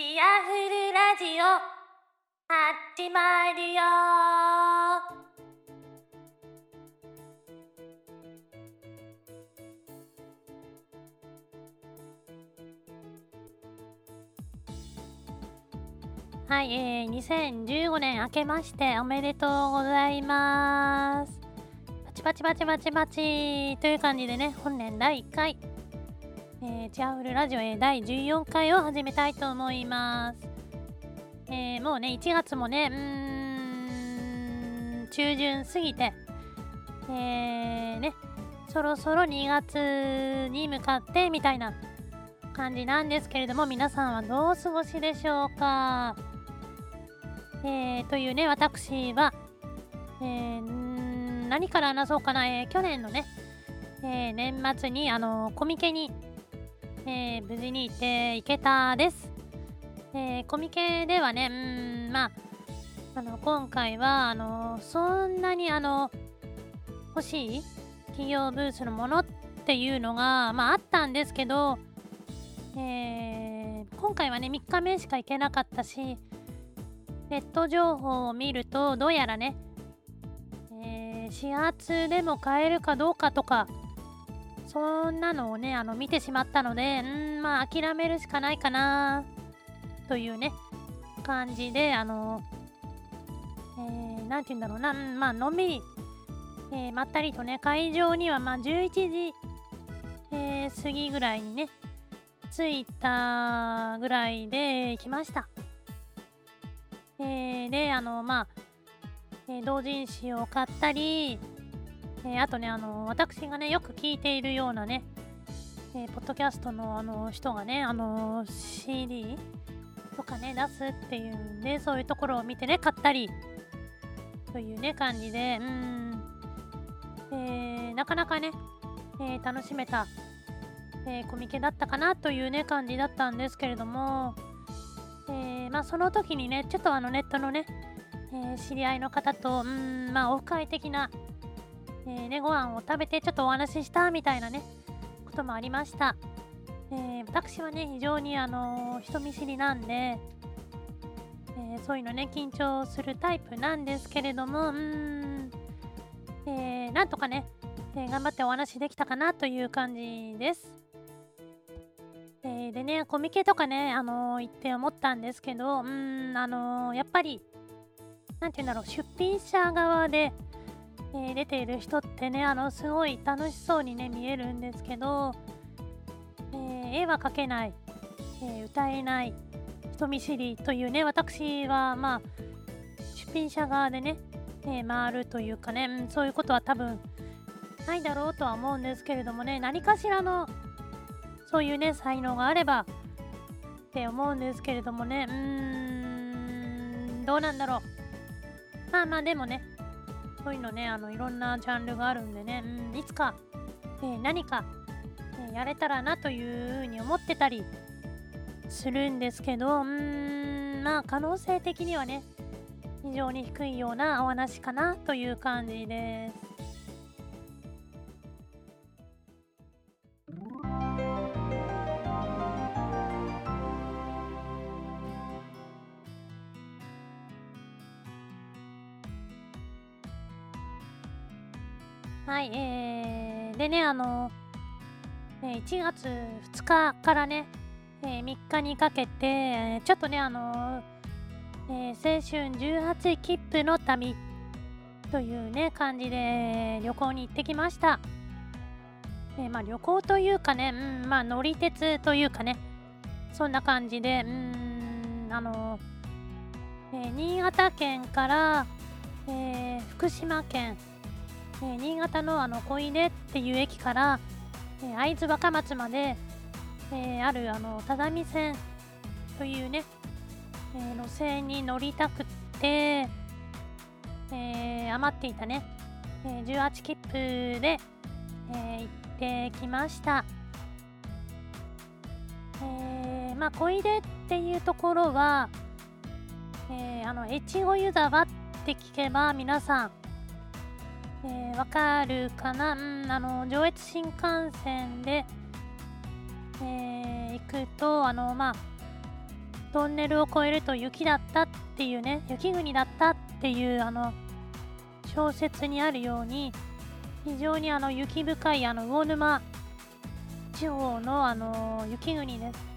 シアフルラジオ。始まるよ。はい、えー、2015年明けましておめでとうございます。パチパチパチパチパチという感じでね本年第1回えー、チアフルラジオ、え第14回を始めたいと思います。えー、もうね、1月もね、うーん、中旬過ぎて、えー、ね、そろそろ2月に向かってみたいな感じなんですけれども、皆さんはどう過ごしでしょうか？えー、というね、私は、えー、何から話そうかな、えー、去年のね、えー、年末に、あのコミケにえー、無事に行っていけたです。えー、コミケではね、うん、まあ、あの、今回は、あの、そんなに、あの、欲しい企業ブースのものっていうのが、まあ、あったんですけど、えー、今回はね、3日目しか行けなかったし、ネット情報を見ると、どうやらね、えー、始発でも買えるかどうかとか、そんなのをね、あの、見てしまったので、うんまあ、諦めるしかないかな、というね、感じで、あの、えー、なんて言うんだろうな、んまあ、のんびり、えー、まったりとね、会場には、まあ、11時、えー、過ぎぐらいにね、着いたぐらいで来ました。えー、で、あの、まあ、えー、同人誌を買ったり、えー、あとね、あの私がね、よく聞いているようなね、えー、ポッドキャストのあの人がね、あの CD とかね、出すっていうんで、そういうところを見てね、買ったり、というね、感じで、うん、えー、なかなかね、えー、楽しめた、えー、コミケだったかなというね、感じだったんですけれども、え、まあ、その時にね、ちょっとあのネットのね、え知り合いの方と、うん、まあ、オフ会的な、えー、ね、ご飯を食べてちょっとお話ししたみたいなね、こともありました。えー、私はね、非常にあのー、人見知りなんで、え、そういうのね、緊張するタイプなんですけれども、うん、えー、なんとかね、え頑張ってお話できたかなという感じです。えでね、コミケとかね、あの行って思ったんですけど、うん、あのやっぱり、なんて言うんだろう、出品者側で、えー、出ている人ってね、あの、すごい楽しそうにね、見えるんですけど、えー、絵は描けない、えー、歌えない、人見知りというね、私は、まあ、出品者側でね、え回るというかね、うん、そういうことは多分ないだろうとは思うんですけれどもね、何かしらの、そういうね、才能があればって思うんですけれどもね、うーん、どうなんだろう。まあまあでもね、そういうのね、あの、いろんなジャンルがあるんでね、うん、いつか、えー、何か、えー、やれたらなというふうに思ってたりするんですけど、うん、まあ、可能性的にはね、非常に低いようなお話かなという感じです。はい、えー、でね、あの、えー、1月2日からね、えー、3日にかけて、ちょっとね、あのえー、青春18切符の旅というね、感じで旅行に行ってきました。えー、まあ旅行というかね、うん、まあ乗り鉄というかね、そんな感じで、うん、あのえー、新潟県から、えー、福島県、え、新潟のあの小出っていう駅から、え、会津若松まで、え、あるあの只見線というね、え路線に乗りたくって、え余っていたね、え18切符で、え行ってきました。えまあ、小出っていうところは、えあの越後湯沢って聞けば皆さんえー、わかるかな、うん、あの上越新幹線で、えー、行くとあのまあトンネルを越えると雪だったっていうね雪国だったっていうあの小説にあるように非常にあの雪深いあの魚沼地方のあの雪国です。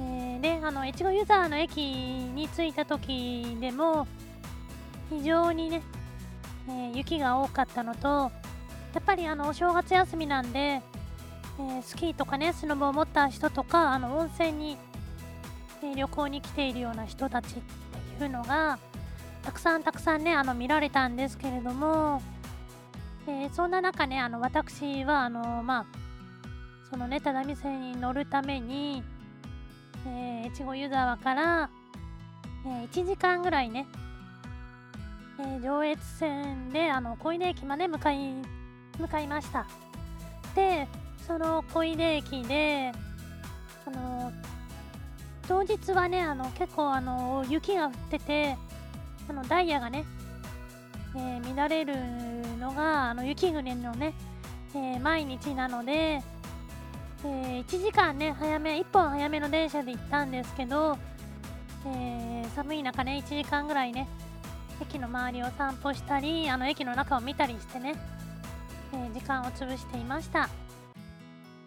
えー、であの越後湯沢の駅に着いた時でも非常にね、えー、雪が多かったのとやっぱりあのお正月休みなんで、えー、スキーとかねスノボを持った人とかあの温泉に、え旅行に来ているような人たちっていうのがたくさんたくさんねあの見られたんですけれども、えー、そんな中ねあの私はあのまあそのね只見線に乗るために、えー、越後湯沢から、えー、1時間ぐらいね、えー、上越線であの小出駅まで向かい向かいました。でその小出駅であの当日はねあの結構あの雪が降っててあのダイヤがね、えー、乱れるのがあの雪国のね、えー、毎日なので、えー、1時間ね早め1本早めの電車で行ったんですけど、え寒い中ね1時間ぐらいね駅の周りを散歩したりあの駅の中を見たりしてね、え時間を潰していました。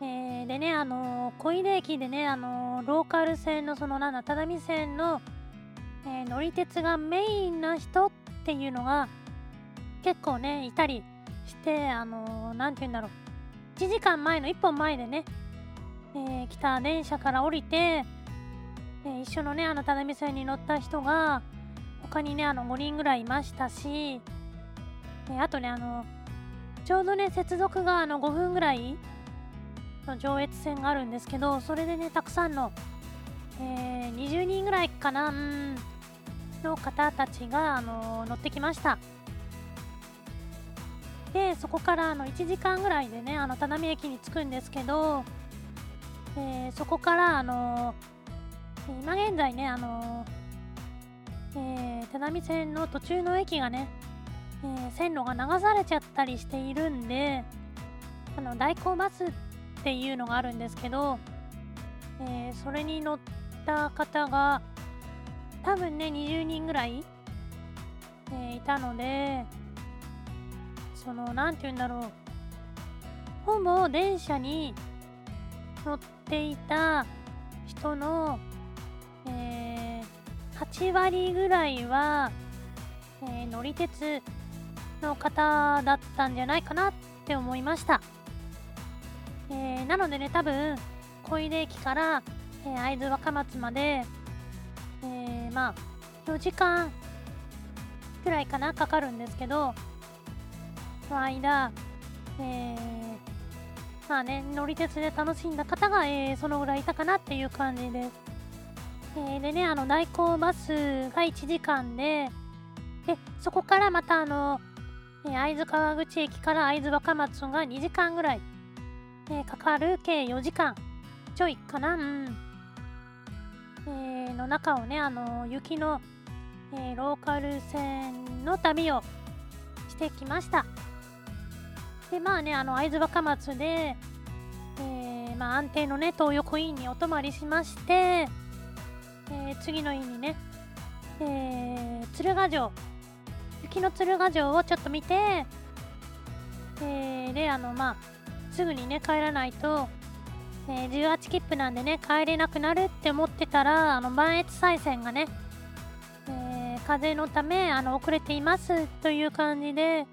えー、でね、あのー、小出駅でね、あのー、ローカル線のそのなんだ、只見線のえー、乗り鉄がメインな人っていうのが結構ねいたりしてあの何、ー、て言うんだろう1時間前の1本前でね、えー、来た電車から降りて、えー、一緒のねあの只見線に乗った人が他にねあの5人ぐらいいましたし、え、あとねあのちょうどね接続があの5分ぐらいの上越線があるんですけどそれでねたくさんの、えー、20人ぐらいかなの方たちが、あの乗ってきました。でそこからあの1時間ぐらいでねあの只見駅に着くんですけど、えー、そこからあの今現在ねあの、えー、只見線の途中の駅がね、えー、線路が流されちゃったりしているんであの代行バスっていうのがあるんですけど、えそれに乗った方が多分ね20人ぐらい、え、いたのでその何て言うんだろう。ほぼ電車に乗っていた人の、8割ぐらいは、えー、乗り鉄の方だったんじゃないかなって思いました、えー、なのでね多分小出駅から、え会津若松までえ、まあ4時間くらいかなかかるんですけどの間、えー、まあね乗り鉄で楽しんだ方が、えー、そのぐらいいたかなっていう感じです、えー、でねあの代行バスが1時間ででそこからまたあの、えー、会津川口駅から会津若松が2時間ぐらい、えー、かかる計4時間ちょいかなうんえー、の中をね、あの雪の、え、ローカル線の旅をしてきました。で、まあね、あの会津若松で、え、まあ、安定のね、東横インにお泊まりしまして、えー、次の日にね、えー、鶴ヶ城、雪の鶴ヶ城をちょっと見て、えー、で、あの、まあ、すぐにね、帰らないと、えー、18切符なんでね帰れなくなるって思ってたらあの磐越西線がね、えー、風のためあの遅れていますという感じで、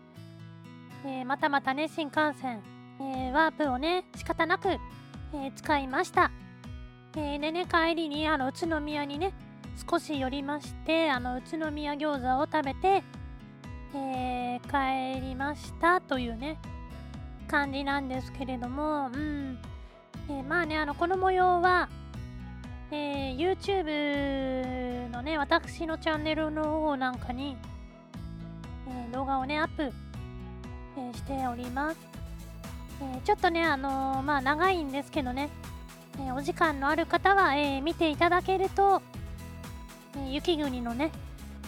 えー、またまたね新幹線、えワープをね仕方なく、え使いました、えでね帰りにあの宇都宮にね少し寄りましてあの宇都宮餃子を食べて、え帰りましたというね感じなんですけれどもうんえー、まあね、あの、この模様は、えー、YouTube のね、私のチャンネルの方なんかに、え、動画をね、アップ、えしております。えちょっとね、あのまあ、長いんですけどね、えお時間のある方は、え見ていただけると、え雪国のね、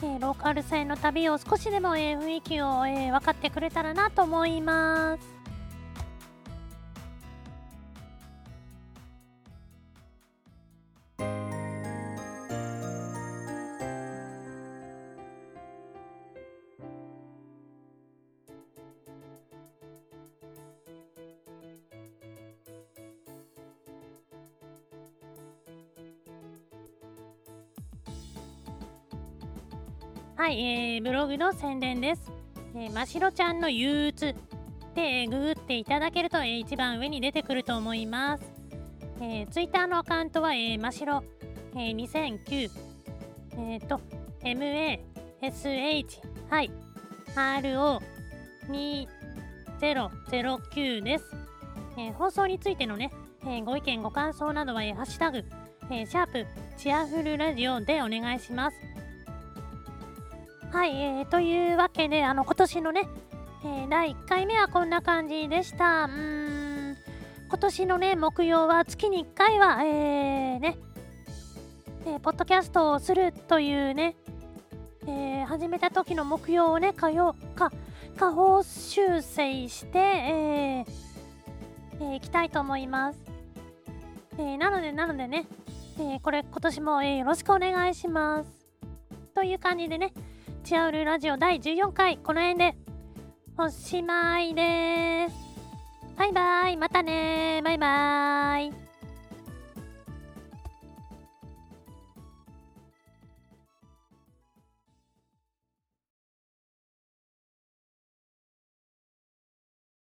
えローカル線の旅を少しでも、え雰囲気を、え分かってくれたらなと思います。はい、えー、ブログの宣伝です。えー、ましろちゃんの憂鬱で、えー、ググっていただけると、えー、一番上に出てくると思います。えー、ツイッターのアカウントは、えー、ましろ、えー、2009、えっ、ー、と、MASH、はい、RO2009 です。えー、放送についてのね、えー、ご意見、ご感想などは、えー、ハッシュタグ、えー、シャープチアフルラジオでお願いします。はい、えー、というわけで、あの、今年のね、えー、第1回目はこんな感じでした。うーん、今年のね、目標は月に1回は、えー、ね、えー、ポッドキャストをするというね、えー、始めた時の目標をね、かよ、か、下方修正して、えー、えー、いきたいと思います。えー、なので、なのでね、えー、これ今年も、えー、よろしくお願いします。という感じでね、チアウルラジオ第14回、この辺でおしまいです。バイバイ、またねバイバイ。